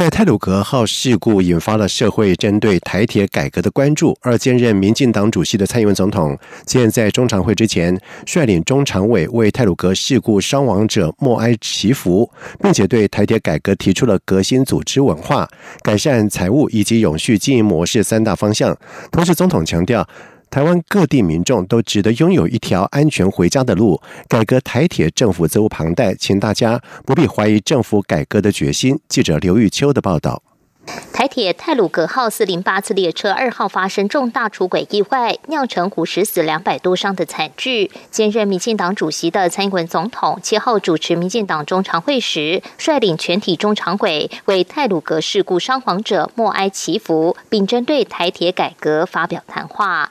在泰鲁格号事故引发了社会针对台铁改革的关注，而兼任民进党主席的蔡英文总统，今天在中常会之前率领中常委为泰鲁格事故伤亡者默哀祈福，并且对台铁改革提出了革新组织文化、改善财务以及永续经营模式三大方向。同时，总统强调。台湾各地民众都值得拥有一条安全回家的路。改革台铁，政府责无旁贷，请大家不必怀疑政府改革的决心。记者刘玉秋的报道。台铁泰鲁格号四零八次列车二号发生重大出轨意外，酿成五十死两百多伤的惨剧。兼任民进党主席的蔡英文总统七号主持民进党中常会时，率领全体中常委为泰鲁格事故伤亡者默哀祈福，并针对台铁改革发表谈话。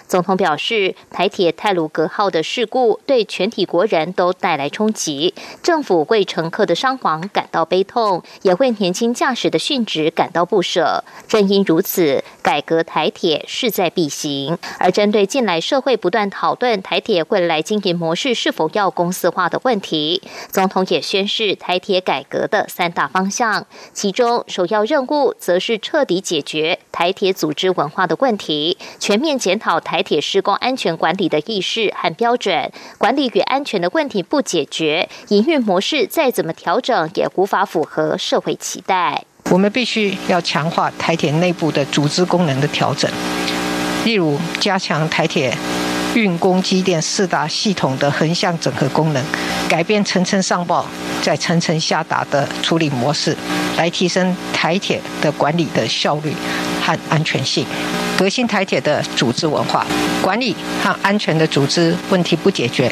总统表示，台铁泰鲁格号的事故对全体国人都带来冲击，政府为乘客的伤亡感到悲痛，也为年轻驾驶的殉职感到不舍。正因如此，改革台铁势在必行。而针对近来社会不断讨论台铁未来经营模式是否要公司化的问题，总统也宣示台铁改革的三大方向，其中首要任务则是彻底解决台铁组织文化的问题，全面检讨台。台铁施工安全管理的意识和标准，管理与安全的问题不解。决，营运模式再怎么调整也无法符合社会期待。我们必须要强化台铁内部的组织功能的调整，例如加强台铁。运工机电四大系统的横向整合功能，改变层层上报再层层下达的处理模式，来提升台铁的管理的效率和安全性，革新台铁的组织文化，管理和安全的组织问题不解决，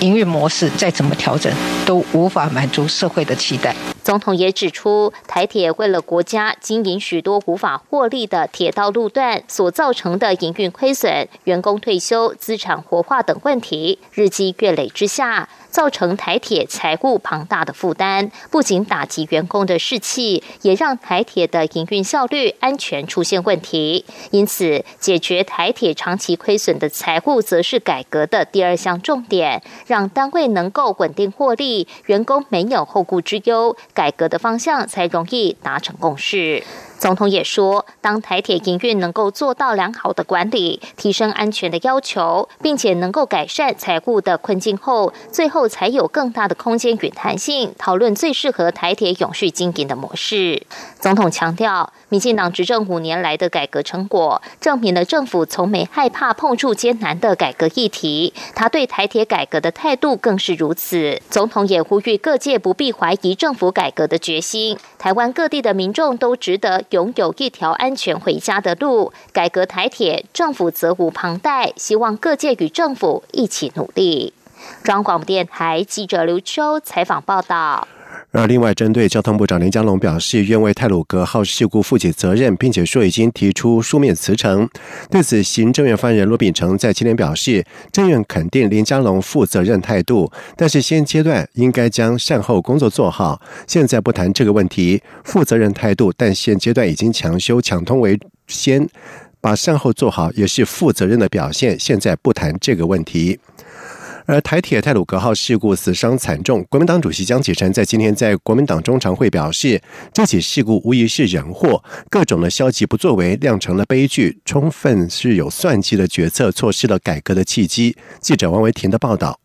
营运模式再怎么调整都无法满足社会的期待。总统也指出，台铁为了国家经营许多无法获利的铁道路段所造成的营运亏损、员工退休、资产活化等问题，日积月累之下。造成台铁财务庞大的负担，不仅打击员工的士气，也让台铁的营运效率、安全出现问题。因此，解决台铁长期亏损的财务，则是改革的第二项重点，让单位能够稳定获利，员工没有后顾之忧，改革的方向才容易达成共识。总统也说，当台铁营运能够做到良好的管理、提升安全的要求，并且能够改善财务的困境后，最后才有更大的空间与弹性，讨论最适合台铁永续经营的模式。总统强调，民进党执政五年来的改革成果，证明了政府从没害怕碰触艰难的改革议题。他对台铁改革的态度更是如此。总统也呼吁各界不必怀疑政府改革的决心。台湾各地的民众都值得。拥有一条安全回家的路，改革台铁，政府责无旁贷。希望各界与政府一起努力。中央广播电台记者刘秋采访报道。而另外，针对交通部长林佳龙表示愿为泰鲁格号事故负起责任，并且说已经提出书面辞呈。对此，行政院发言人罗秉成在今天表示，政院肯定林佳龙负责任态度，但是现阶段应该将善后工作做好。现在不谈这个问题，负责任态度，但现阶段已经强修抢通为先，把善后做好也是负责任的表现。现在不谈这个问题。而台铁泰鲁格号事故死伤惨重，国民党主席江启臣在今天在国民党中常会表示，这起事故无疑是人祸，各种的消极不作为酿成了悲剧，充分是有算计的决策，错失了改革的契机。记者王维婷的报道。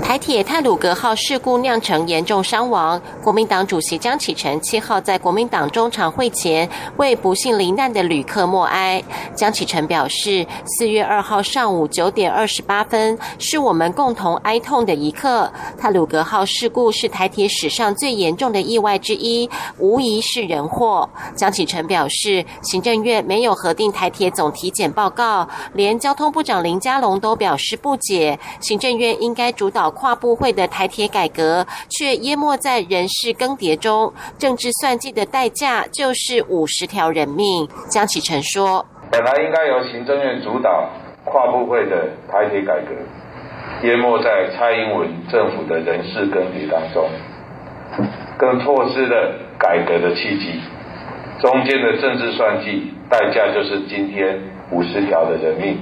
台铁泰鲁格号事故酿成严重伤亡，国民党主席江启臣七号在国民党中常会前为不幸罹难的旅客默哀。江启臣表示，四月二号上午九点二十八分是我们共同哀痛的一刻。泰鲁格号事故是台铁史上最严重的意外之一，无疑是人祸。江启臣表示，行政院没有核定台铁总体检报告，连交通部长林佳龙都表示不解，行政院应该主导。跨部会的台铁改革，却淹没在人事更迭中，政治算计的代价就是五十条人命。江启臣说：“本来应该由行政院主导跨部会的台铁改革，淹没在蔡英文政府的人事更迭当中，更错失了改革的契机。中间的政治算计，代价就是今天五十条的人命、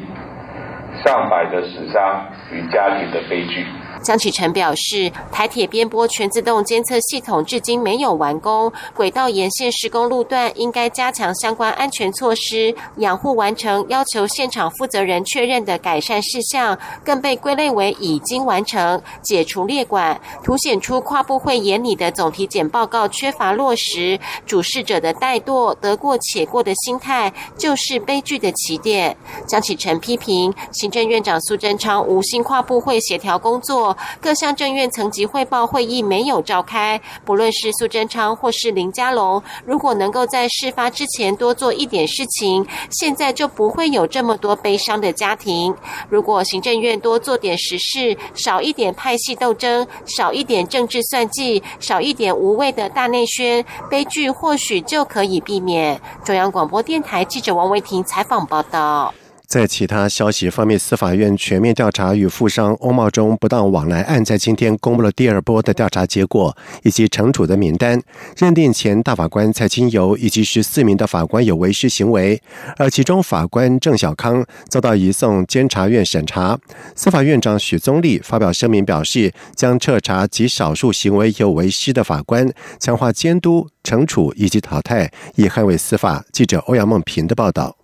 上百的死伤与家庭的悲剧。江启臣表示，台铁边波全自动监测系统至今没有完工，轨道沿线施工路段应该加强相关安全措施，养护完成要求现场负责人确认的改善事项，更被归类为已经完成，解除列管，凸显出跨部会眼里的总体检报告缺乏落实，主事者的怠惰、得过且过的心态，就是悲剧的起点。江启臣批评行政院长苏贞昌无心跨部会协调工作。各项政院层级汇报会议没有召开，不论是苏贞昌或是林佳龙，如果能够在事发之前多做一点事情，现在就不会有这么多悲伤的家庭。如果行政院多做点实事，少一点派系斗争，少一点政治算计，少一点无谓的大内宣，悲剧或许就可以避免。中央广播电台记者王维婷采访报道。在其他消息方面，司法院全面调查与富商欧茂中不当往来案，在今天公布了第二波的调查结果以及惩处的名单，认定前大法官蔡清友以及十四名的法官有违失行为，而其中法官郑小康遭到移送监察院审查。司法院长许宗立发表声明表示，将彻查极少数行为有违失的法官，强化监督、惩处以及淘汰，以捍卫司法。记者欧阳梦平的报道。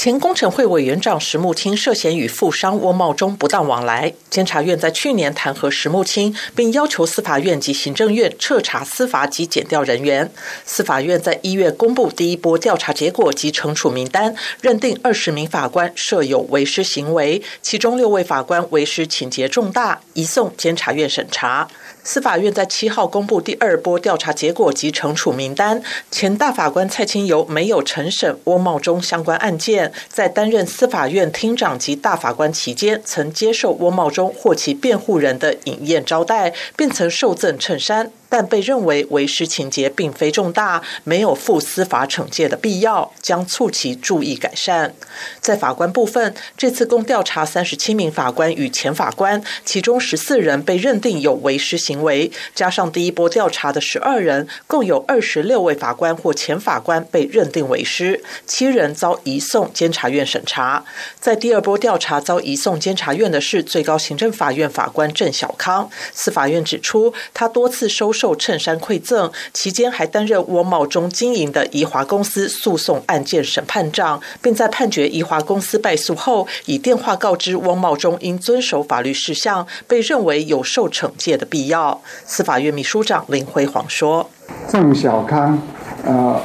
前工程会委员长石木清涉嫌与富商翁茂忠不当往来，监察院在去年弹劾石木清，并要求司法院及行政院彻查司法及检调人员。司法院在一月公布第一波调查结果及惩处名单，认定二十名法官设有违失行为，其中六位法官违失情节重大，移送监察院审查。司法院在七号公布第二波调查结果及惩处名单，前大法官蔡清游没有承审翁茂忠相关案件，在担任司法院厅长及大法官期间，曾接受翁茂忠或其辩护人的饮宴招待，并曾受赠衬衫。但被认为违师情节并非重大，没有负司法惩戒的必要，将促其注意改善。在法官部分，这次共调查三十七名法官与前法官，其中十四人被认定有违师行为，加上第一波调查的十二人，共有二十六位法官或前法官被认定违师，七人遭移送监察院审查。在第二波调查遭移送监察院的是最高行政法院法官郑小康。司法院指出，他多次收。受衬衫馈赠期间，还担任翁茂中经营的宜华公司诉讼案件审判长，并在判决宜华公司败诉后，以电话告知汪茂中应遵守法律事项，被认为有受惩戒的必要。司法院秘书长林辉煌说：“郑小康，呃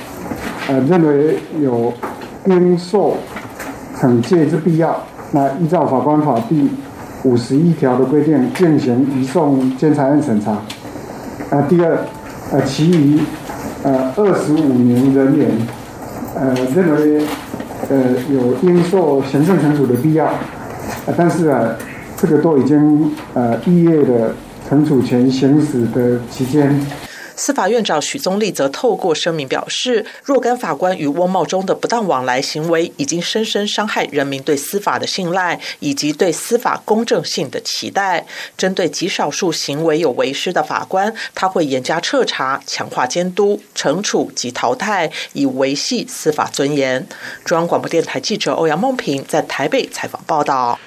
呃，认为有应受惩戒之必要，那依照法官法第五十一条的规定，进行移送监察院审查。”啊，第二，啊，其余，呃，二十五名人员，呃，认为，呃，有应受行政惩处的必要，但是啊，这个都已经呃，毕业的惩处权行使的期间。司法院长许宗立则透过声明表示，若干法官与翁茂中的不当往来行为，已经深深伤害人民对司法的信赖以及对司法公正性的期待。针对极少数行为有违失的法官，他会严加彻查、强化监督、惩处及淘汰，以维系司法尊严。中央广播电台记者欧阳梦平在台北采访报道。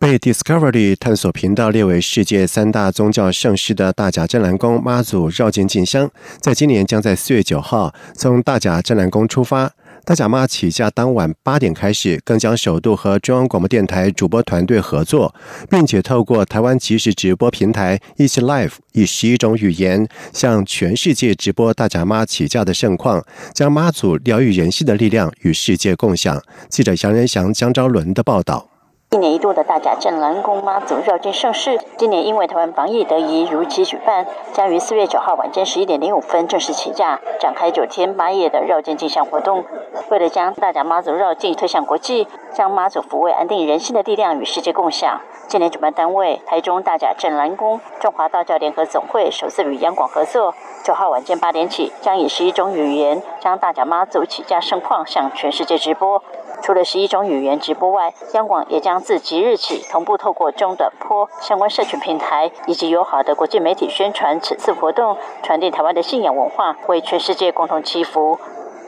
被 Discovery 探索频道列为世界三大宗教盛事的大甲镇澜宫妈祖绕境进香，在今年将在四月九号从大甲镇澜宫出发。大甲妈起驾当晚八点开始，更将首度和中央广播电台主播团队合作，并且透过台湾即时直播平台一起 Live，以十一种语言向全世界直播大甲妈起驾的盛况，将妈祖疗愈人心的力量与世界共享。记者杨仁祥、江昭伦的报道。一年一度的大甲镇澜宫妈祖绕境盛事，今年因为台湾防疫得宜，如期举办，将于四月九号晚间十一点零五分正式起驾，展开九天八夜的绕境进香活动。为了将大甲妈祖绕境推向国际，将妈祖抚慰安定人心的力量与世界共享，今年主办单位台中大甲镇澜宫中华道教联合总会首次与央广合作，九号晚间八点起，将以十一种语言将大甲妈祖起驾盛况向全世界直播。除了十一种语言直播外，央广也将自即日起同步透过中短波相关社群平台以及友好的国际媒体宣传此次活动，传递台湾的信仰文化，为全世界共同祈福。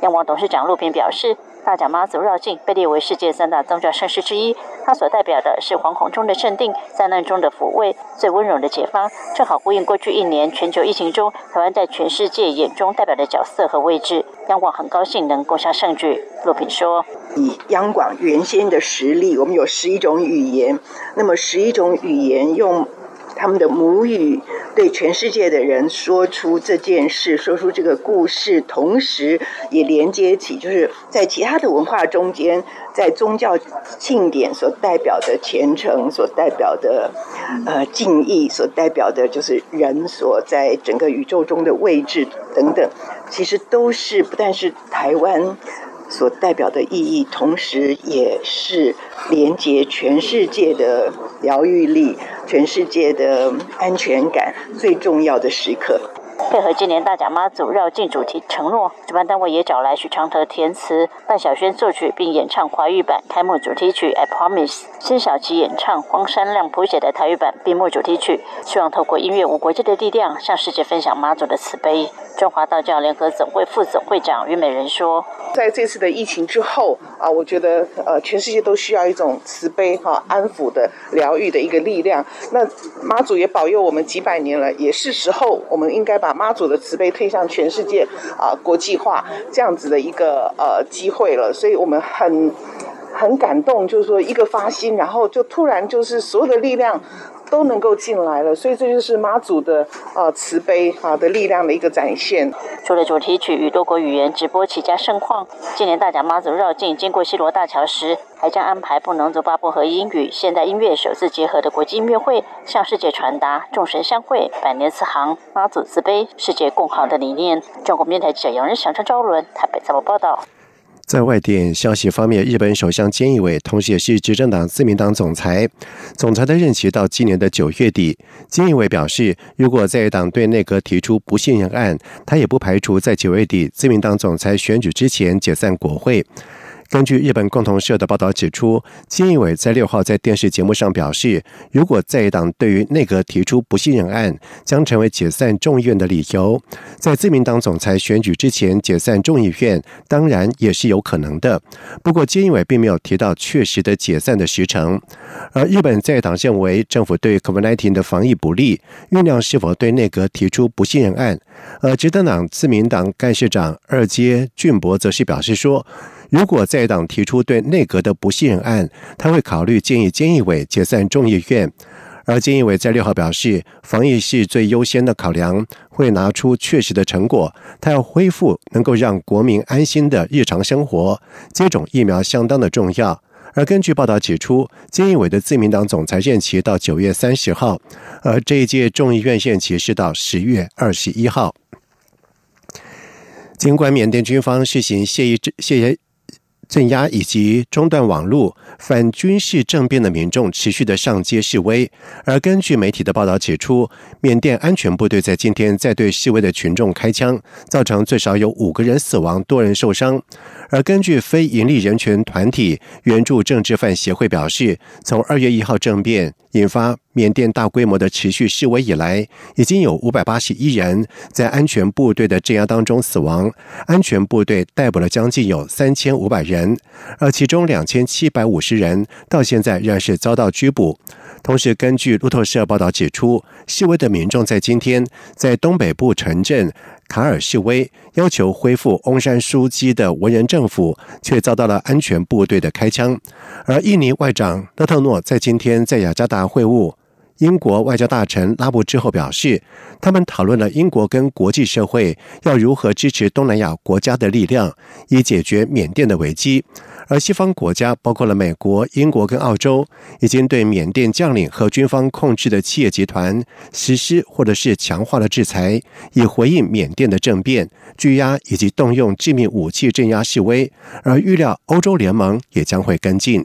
央广董事长陆平表示。大甲妈祖绕境被列为世界三大宗教盛事之一，它所代表的是惶恐中的镇定、灾难中的抚慰、最温柔的解放，正好呼应过去一年全球疫情中台湾在全世界眼中代表的角色和位置。央广很高兴能共享盛举。陆平说：“以央广原先的实力，我们有十一种语言，那么十一种语言用。”他们的母语对全世界的人说出这件事，说出这个故事，同时也连接起，就是在其他的文化中间，在宗教庆典所代表的虔诚，所代表的呃敬意，所代表的就是人所在整个宇宙中的位置等等，其实都是不但是台湾。所代表的意义，同时也是连接全世界的疗愈力、全世界的安全感最重要的时刻。配合今年大甲妈祖绕境主题承诺，主办单位也找来许常德填词，范晓萱作曲并演唱华语版开幕主题曲《I Promise》，辛晓琪演唱荒山亮谱写的台语版闭幕主题曲，希望透过音乐无国界的力量，向世界分享妈祖的慈悲。中华道教联合总会副总会长于美人说：“在这次的疫情之后啊，我觉得呃，全世界都需要一种慈悲哈、安抚的疗愈的一个力量。那妈祖也保佑我们几百年了，也是时候我们应该把。”妈祖的慈悲推向全世界啊，国际化这样子的一个呃机会了，所以我们很很感动，就是说一个发心，然后就突然就是所有的力量都能够进来了，所以这就是妈祖的呃慈悲啊的力量的一个展现。除了主题曲与多国语言直播齐家盛况，今年大甲妈祖绕境经过西罗大桥时。还将安排不能走八部和英语现代音乐首次结合的国际音乐会，向世界传达众神相会、百年慈航、妈祖慈悲、世界共好的理念。中国面台记者杨仁祥、张昭伦台北采访报道。在外电消息方面，日本首相菅义伟，同时也是执政党自民党总裁，总裁的任期到今年的九月底。菅义伟表示，如果在党对内阁提出不信任案，他也不排除在九月底自民党总裁选举之前解散国会。根据日本共同社的报道指出，菅义伟在六号在电视节目上表示，如果在野党对于内阁提出不信任案，将成为解散众议院的理由。在自民党总裁选举之前解散众议院，当然也是有可能的。不过，菅义伟并没有提到确实的解散的时程。而日本在野党认为政府对 COVID-19 的防疫不力，酝酿是否对内阁提出不信任案。而执政党自民党干事长二阶俊博则是表示说。如果在党提出对内阁的不信任案，他会考虑建议监义委解散众议院。而监义委在六号表示，防疫是最优先的考量，会拿出确实的成果。他要恢复能够让国民安心的日常生活，接种疫苗相当的重要。而根据报道指出，监义委的自民党总裁任期到九月三十号，而这一届众议院任期是到十月二十一号。尽管缅甸军方实行谢意谢谢。镇压以及中断网络反军事政变的民众持续的上街示威，而根据媒体的报道指出，缅甸安全部队在今天在对示威的群众开枪，造成最少有五个人死亡，多人受伤。而根据非营利人权团体援助政治犯协会表示，从二月一号政变引发缅甸大规模的持续示威以来，已经有五百八十一人在安全部队的镇压当中死亡，安全部队逮捕了将近有三千五百人，而其中两千七百五十人到现在仍然是遭到拘捕。同时，根据路透社报道指出，示威的民众在今天在东北部城镇。卡尔示威，要求恢复翁山书记的文人政府，却遭到了安全部队的开枪。而印尼外长勒特诺在今天在雅加达会晤英国外交大臣拉布之后表示，他们讨论了英国跟国际社会要如何支持东南亚国家的力量，以解决缅甸的危机。而西方国家，包括了美国、英国跟澳洲，已经对缅甸将领和军方控制的企业集团实施或者是强化了制裁，以回应缅甸的政变、拘押以及动用致命武器镇压示威。而预料欧洲联盟也将会跟进。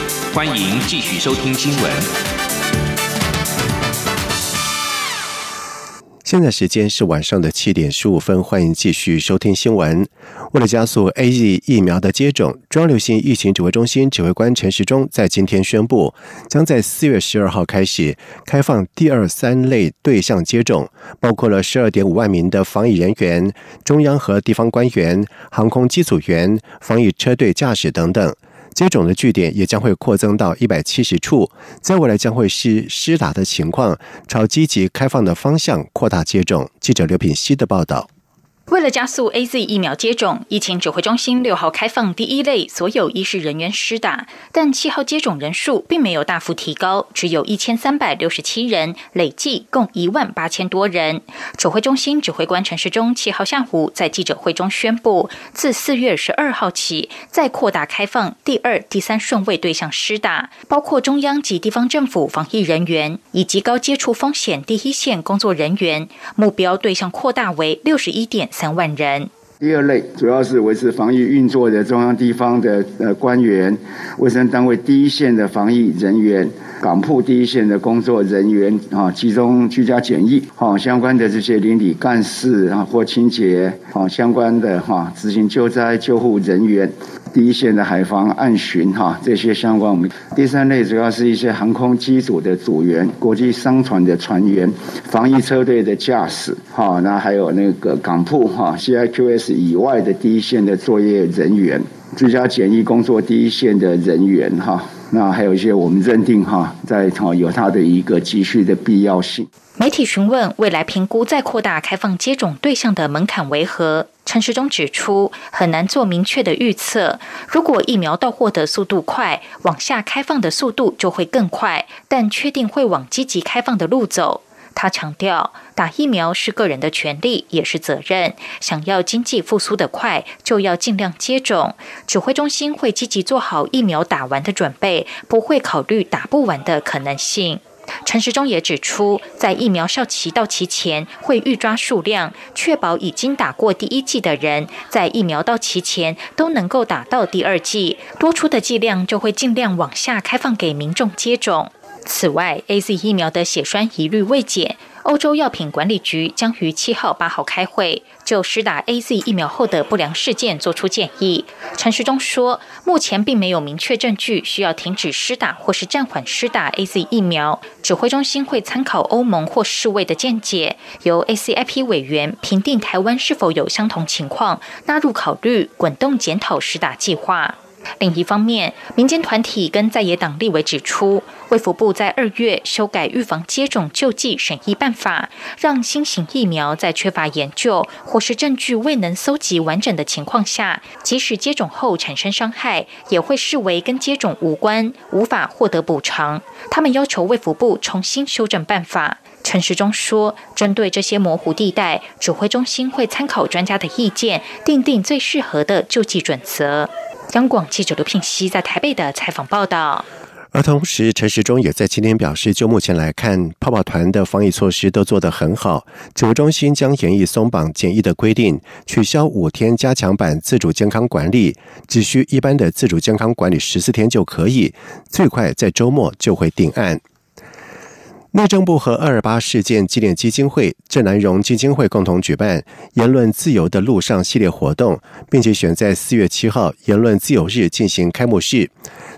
欢迎继续收听新闻。现在时间是晚上的七点十五分，欢迎继续收听新闻。为了加速 A Z 疫苗的接种，中央流行疫情指挥中心指挥官陈时中在今天宣布，将在四月十二号开始开放第二三类对象接种，包括了十二点五万名的防疫人员、中央和地方官员、航空机组员、防疫车队驾驶等等。接种的据点也将会扩增到一百七十处，在未来将会是施打的情况朝积极开放的方向扩大接种。记者刘品希的报道。为了加速 A Z 疫苗接种，疫情指挥中心六号开放第一类所有医师人员施打，但七号接种人数并没有大幅提高，只有一千三百六十七人，累计共一万八千多人。指挥中心指挥官陈时中七号下午在记者会中宣布，自四月十二号起，再扩大开放第二、第三顺位对象施打，包括中央及地方政府防疫人员以及高接触风险第一线工作人员，目标对象扩大为六十一点。三万人。第二类主要是维持防疫运作的中央地方的呃官员、卫生单位第一线的防疫人员、港铺第一线的工作人员啊，集中居家检疫，哈，相关的这些邻里干事啊或清洁啊，相关的哈执行救灾救护人员。第一线的海防、暗巡，哈，这些相关我们第三类主要是一些航空机组的组员、国际商船的船员、防疫车队的驾驶，哈，那还有那个港铺哈 CIQS 以外的第一线的作业人员、居家检疫工作第一线的人员，哈，那还有一些我们认定哈，在哈有它的一个急需的必要性。媒体询问未来评估再扩大开放接种对象的门槛为何？陈时中指出，很难做明确的预测。如果疫苗到货的速度快，往下开放的速度就会更快。但确定会往积极开放的路走。他强调，打疫苗是个人的权利，也是责任。想要经济复苏的快，就要尽量接种。指挥中心会积极做好疫苗打完的准备，不会考虑打不完的可能性。陈时中也指出，在疫苗效期到期前，会预抓数量，确保已经打过第一剂的人，在疫苗到期前都能够打到第二剂。多出的剂量就会尽量往下开放给民众接种。此外，A Z 疫苗的血栓疑虑未解。欧洲药品管理局将于七号、八号开会，就施打 A Z 疫苗后的不良事件作出建议。陈时中说，目前并没有明确证据需要停止施打或是暂缓施打 A Z 疫苗。指挥中心会参考欧盟或世卫的见解，由 A C I P 委员评定台湾是否有相同情况，纳入考虑滚动检讨施打计划。另一方面，民间团体跟在野党立委指出，卫福部在二月修改预防接种救济审议办法，让新型疫苗在缺乏研究或是证据未能搜集完整的情况下，即使接种后产生伤害，也会视为跟接种无关，无法获得补偿。他们要求卫福部重新修正办法。陈时中说，针对这些模糊地带，指挥中心会参考专家的意见，定定最适合的救济准则。央广记者刘聘熙在台北的采访报道。而同时，陈时中也在今天表示，就目前来看，泡泡团的防疫措施都做得很好。指挥中心将严议松绑检疫的规定，取消五天加强版自主健康管理，只需一般的自主健康管理十四天就可以，最快在周末就会定案。内政部和二二八事件纪念基金会、郑南荣基金会共同举办“言论自由的路上”系列活动，并且选在四月七号言论自由日进行开幕式。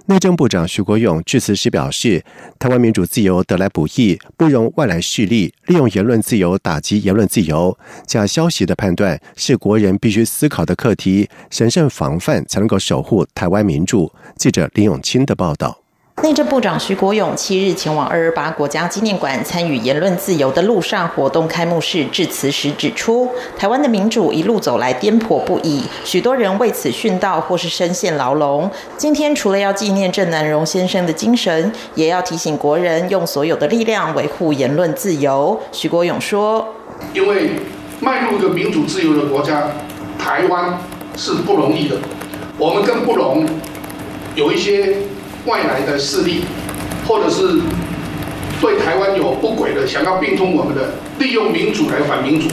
内政部长徐国勇致辞时表示：“台湾民主自由得来不易，不容外来势力利用言论自由打击言论自由。假消息的判断是国人必须思考的课题，审慎防范才能够守护台湾民主。”记者林永清的报道。内政部长徐国勇七日前往二二八国家纪念馆参与言论自由的路上活动开幕式致辞时指出，台湾的民主一路走来颠簸不已，许多人为此殉道或是身陷牢笼。今天除了要纪念郑南荣先生的精神，也要提醒国人用所有的力量维护言论自由。徐国勇说：“因为迈入一个民主自由的国家，台湾是不容易的，我们更不容有一些。”外来的势力，或者是对台湾有不轨的，想要并吞我们的，利用民主来反民主。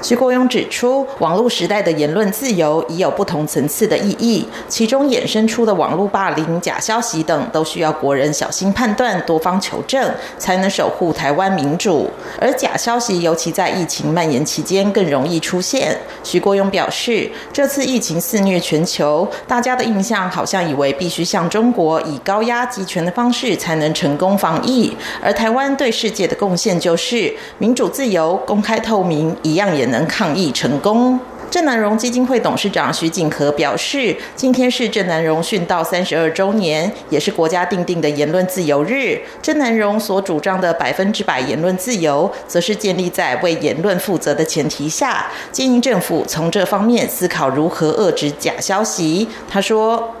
徐国勇指出，网络时代的言论自由已有不同层次的意义，其中衍生出的网络霸凌、假消息等，都需要国人小心判断、多方求证，才能守护台湾民主。而假消息尤其在疫情蔓延期间更容易出现。徐国勇表示，这次疫情肆虐全球，大家的印象好像以为必须向中国以高压集权的方式才能成功防疫，而台湾对世界的贡献就是民主、自由、公开、透明，一样也。能抗疫成功。郑南荣基金会董事长徐景和表示，今天是郑南荣殉道三十二周年，也是国家定定的言论自由日。郑南荣所主张的百分之百言论自由，则是建立在为言论负责的前提下，建议政府从这方面思考如何遏制假消息。他说：“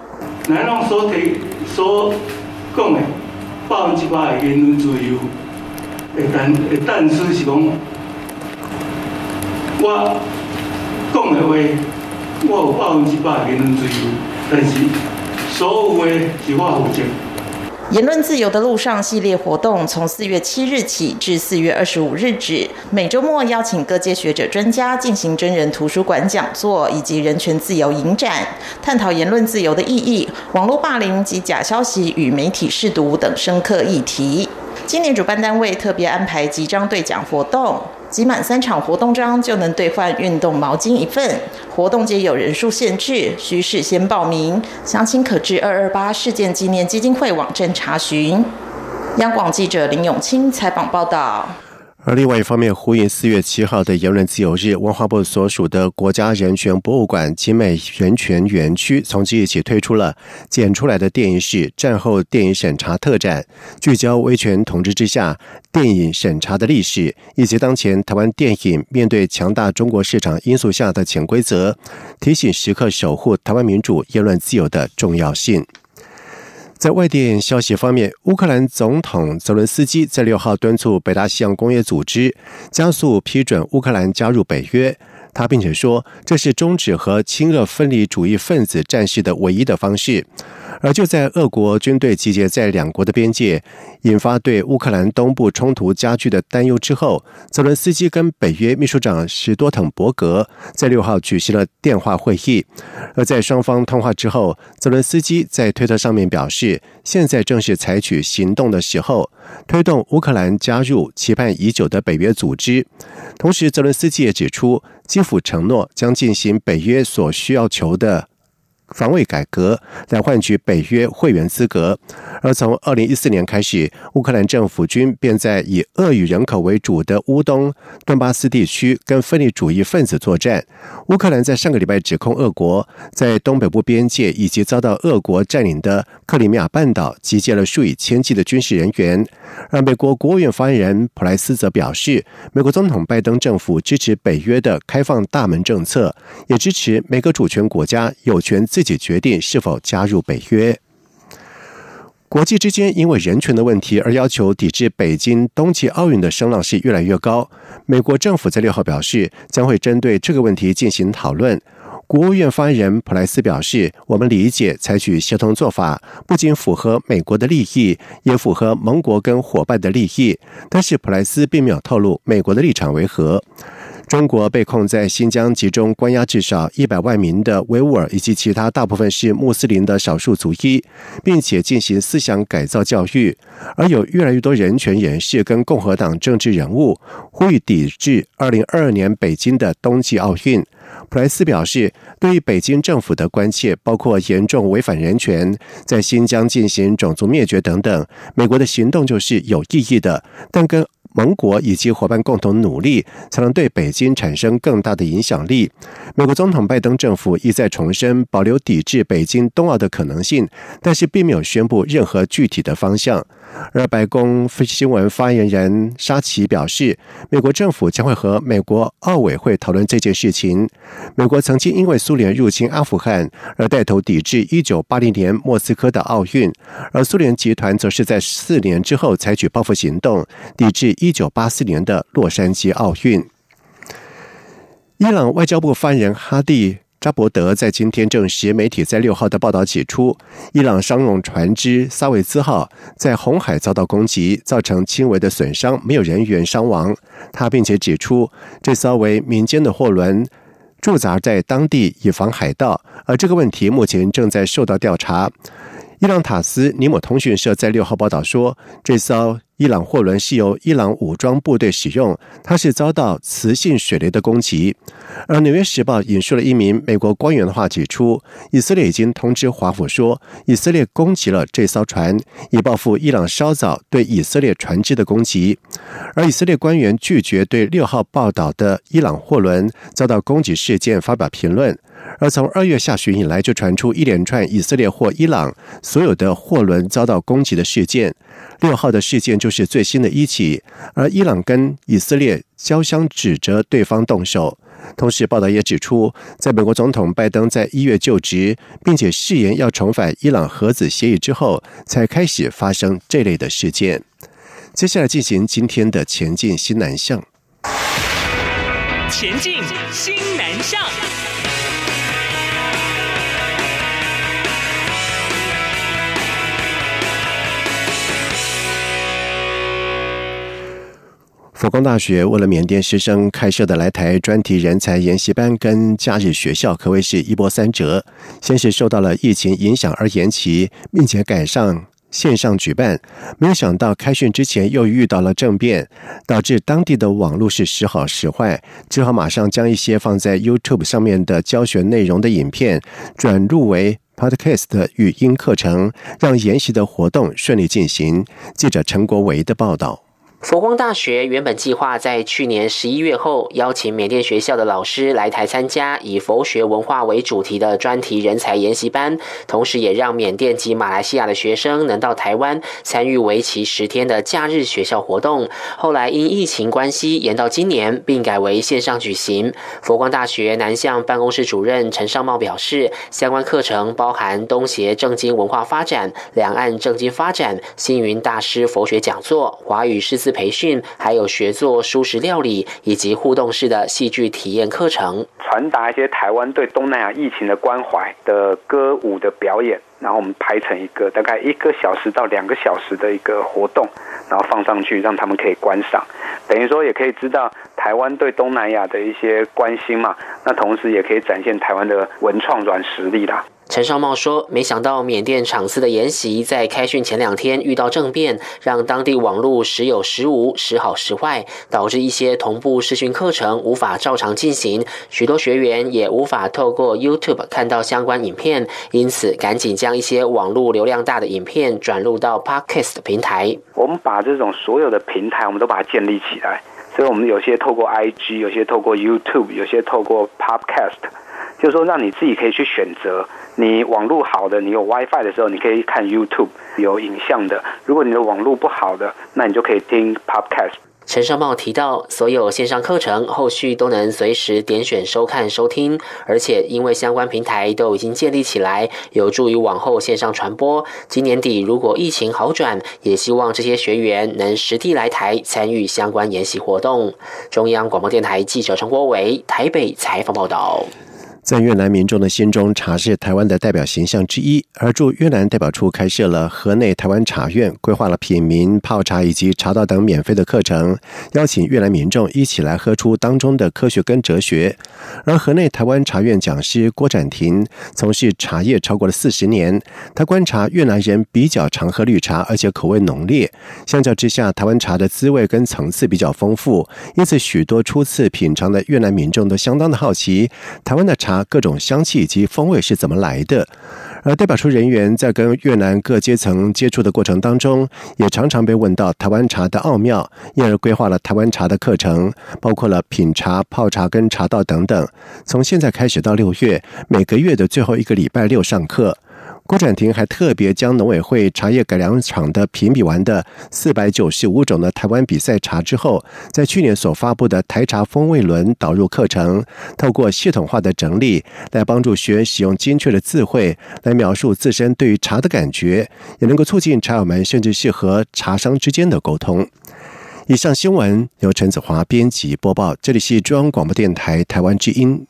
南荣所提所讲的百分之百言论自由，但但是是讲。”我讲的话，我有百分之百言论自由，但是所有的是我负责。言论自由的路上系列活动从四月七日起至四月二十五日止，每周末邀请各界学者专家进行真人图书馆讲座以及人权自由影展，探讨言论自由的意义、网络霸凌及假消息与媒体试读等深刻议题。今年主办单位特别安排集章兑奖活动。集满三场活动章就能兑换运动毛巾一份。活动皆有人数限制，需事先报名。详情可至二二八事件纪念基金会网站查询。央广记者林永清采访报道。而另外一方面，呼应四月七号的言论自由日，文化部所属的国家人权博物馆集美人权园区从即日起推出了剪出来的电影是战后电影审查特展，聚焦威权统治之下电影审查的历史，以及当前台湾电影面对强大中国市场因素下的潜规则，提醒时刻守护台湾民主言论自由的重要性。在外电消息方面，乌克兰总统泽伦斯基在六号敦促北大西洋工业组织加速批准乌克兰加入北约。他并且说，这是终止和亲俄分离主义分子战事的唯一的方式。而就在俄国军队集结在两国的边界，引发对乌克兰东部冲突加剧的担忧之后，泽伦斯基跟北约秘书长史多滕伯格在六号举行了电话会议。而在双方通话之后，泽伦斯基在推特上面表示，现在正是采取行动的时候，推动乌克兰加入期盼已久的北约组织。同时，泽伦斯基也指出，基辅承诺将进行北约所需要求的。防卫改革来换取北约会员资格，而从二零一四年开始，乌克兰政府军便在以俄语人口为主的乌东顿巴斯地区跟分离主义分子作战。乌克兰在上个礼拜指控俄国在东北部边界以及遭到俄国占领的克里米亚半岛集结了数以千计的军事人员。而美国国务院发言人普莱斯则表示，美国总统拜登政府支持北约的开放大门政策，也支持每个主权国家有权。自己决定是否加入北约。国际之间因为人权的问题而要求抵制北京冬季奥运的声浪是越来越高。美国政府在六号表示，将会针对这个问题进行讨论。国务院发言人普莱斯表示：“我们理解采取协同做法，不仅符合美国的利益，也符合盟国跟伙伴的利益。”但是普莱斯并没有透露美国的立场为何。中国被控在新疆集中关押至少一百万名的维吾尔以及其他大部分是穆斯林的少数族裔，并且进行思想改造教育。而有越来越多人权人士跟共和党政治人物呼吁抵制二零二二年北京的冬季奥运。普莱斯表示，对于北京政府的关切包括严重违反人权、在新疆进行种族灭绝等等，美国的行动就是有意义的，但跟。盟国以及伙伴共同努力，才能对北京产生更大的影响力。美国总统拜登政府一再重申保留抵制北京冬奥的可能性，但是并没有宣布任何具体的方向。而白宫新闻发言人沙奇表示，美国政府将会和美国奥委会讨论这件事情。美国曾经因为苏联入侵阿富汗而带头抵制1980年莫斯科的奥运，而苏联集团则是在四年之后采取报复行动，抵制1984年的洛杉矶奥运。伊朗外交部发言人哈蒂。扎伯德在今天证实，媒体在六号的报道指出，伊朗商用船只“萨维兹号”在红海遭到攻击，造成轻微的损伤，没有人员伤亡。他并且指出，这艘为民间的货轮。驻扎在当地以防海盗，而这个问题目前正在受到调查。伊朗塔斯尼姆通讯社在六号报道说，这艘。伊朗货轮是由伊朗武装部队使用，它是遭到磁性水雷的攻击。而《纽约时报》引述了一名美国官员的话指出，以色列已经通知华府说，以色列攻击了这艘船，以报复伊朗稍早对以色列船只的攻击。而以色列官员拒绝对六号报道的伊朗货轮遭到攻击事件发表评论。而从二月下旬以来，就传出一连串以色列或伊朗所有的货轮遭到攻击的事件。六号的事件就是最新的一起，而伊朗跟以色列交相指责对方动手。同时，报道也指出，在美国总统拜登在一月就职，并且誓言要重返伊朗核子协议之后，才开始发生这类的事件。接下来进行今天的前进新南向。前进新南向。佛光大学为了缅甸师生开设的来台专题人才研习班跟假日学校，可谓是一波三折。先是受到了疫情影响而延期，并且改上线上举办，没有想到开训之前又遇到了政变，导致当地的网络是时好时坏，只好马上将一些放在 YouTube 上面的教学内容的影片转入为 Podcast 语音课程，让研习的活动顺利进行。记者陈国维的报道。佛光大学原本计划在去年十一月后邀请缅甸学校的老师来台参加以佛学文化为主题的专题人才研习班，同时也让缅甸及马来西亚的学生能到台湾参与为期十天的假日学校活动。后来因疫情关系延到今年，并改为线上举行。佛光大学南向办公室主任陈尚茂表示，相关课程包含东协正经文化发展、两岸正经发展、星云大师佛学讲座、华语诗词。培训，还有学做素食料理以及互动式的戏剧体验课程，传达一些台湾对东南亚疫情的关怀的歌舞的表演，然后我们排成一个大概一个小时到两个小时的一个活动，然后放上去让他们可以观赏，等于说也可以知道台湾对东南亚的一些关心嘛，那同时也可以展现台湾的文创软实力啦。陈少茂说：“没想到缅甸场次的演习在开训前两天遇到政变，让当地网络时有时无，时好时坏，导致一些同步视讯课程无法照常进行，许多学员也无法透过 YouTube 看到相关影片，因此赶紧将一些网络流量大的影片转入到 Podcast 平台。我们把这种所有的平台，我们都把它建立起来，所以我们有些透过 IG，有些透过 YouTube，有些透过 Podcast，就是说让你自己可以去选择。”你网络好的，你有 WiFi 的时候，你可以看 YouTube 有影像的。如果你的网络不好的，那你就可以听 Podcast。陈少茂提到，所有线上课程后续都能随时点选收看收听，而且因为相关平台都已经建立起来，有助于往后线上传播。今年底如果疫情好转，也希望这些学员能实地来台参与相关研习活动。中央广播电台记者陈国伟台北采访报道。在越南民众的心中，茶是台湾的代表形象之一。而驻越南代表处开设了河内台湾茶院，规划了品茗、泡茶以及茶道等免费的课程，邀请越南民众一起来喝出当中的科学跟哲学。而河内台湾茶院讲师郭展庭从事茶叶超过了四十年，他观察越南人比较常喝绿茶，而且口味浓烈。相较之下，台湾茶的滋味跟层次比较丰富，因此许多初次品尝的越南民众都相当的好奇台湾的茶。各种香气以及风味是怎么来的？而代表处人员在跟越南各阶层接触的过程当中，也常常被问到台湾茶的奥妙，因而规划了台湾茶的课程，包括了品茶、泡茶跟茶道等等。从现在开始到六月，每个月的最后一个礼拜六上课。郭展庭还特别将农委会茶叶改良厂的评比完的四百九十五种的台湾比赛茶之后，在去年所发布的台茶风味轮导入课程，透过系统化的整理，来帮助学员使用精确的字汇来描述自身对于茶的感觉，也能够促进茶友们甚至是和茶商之间的沟通。以上新闻由陈子华编辑播报，这里是中央广播电台台湾之音。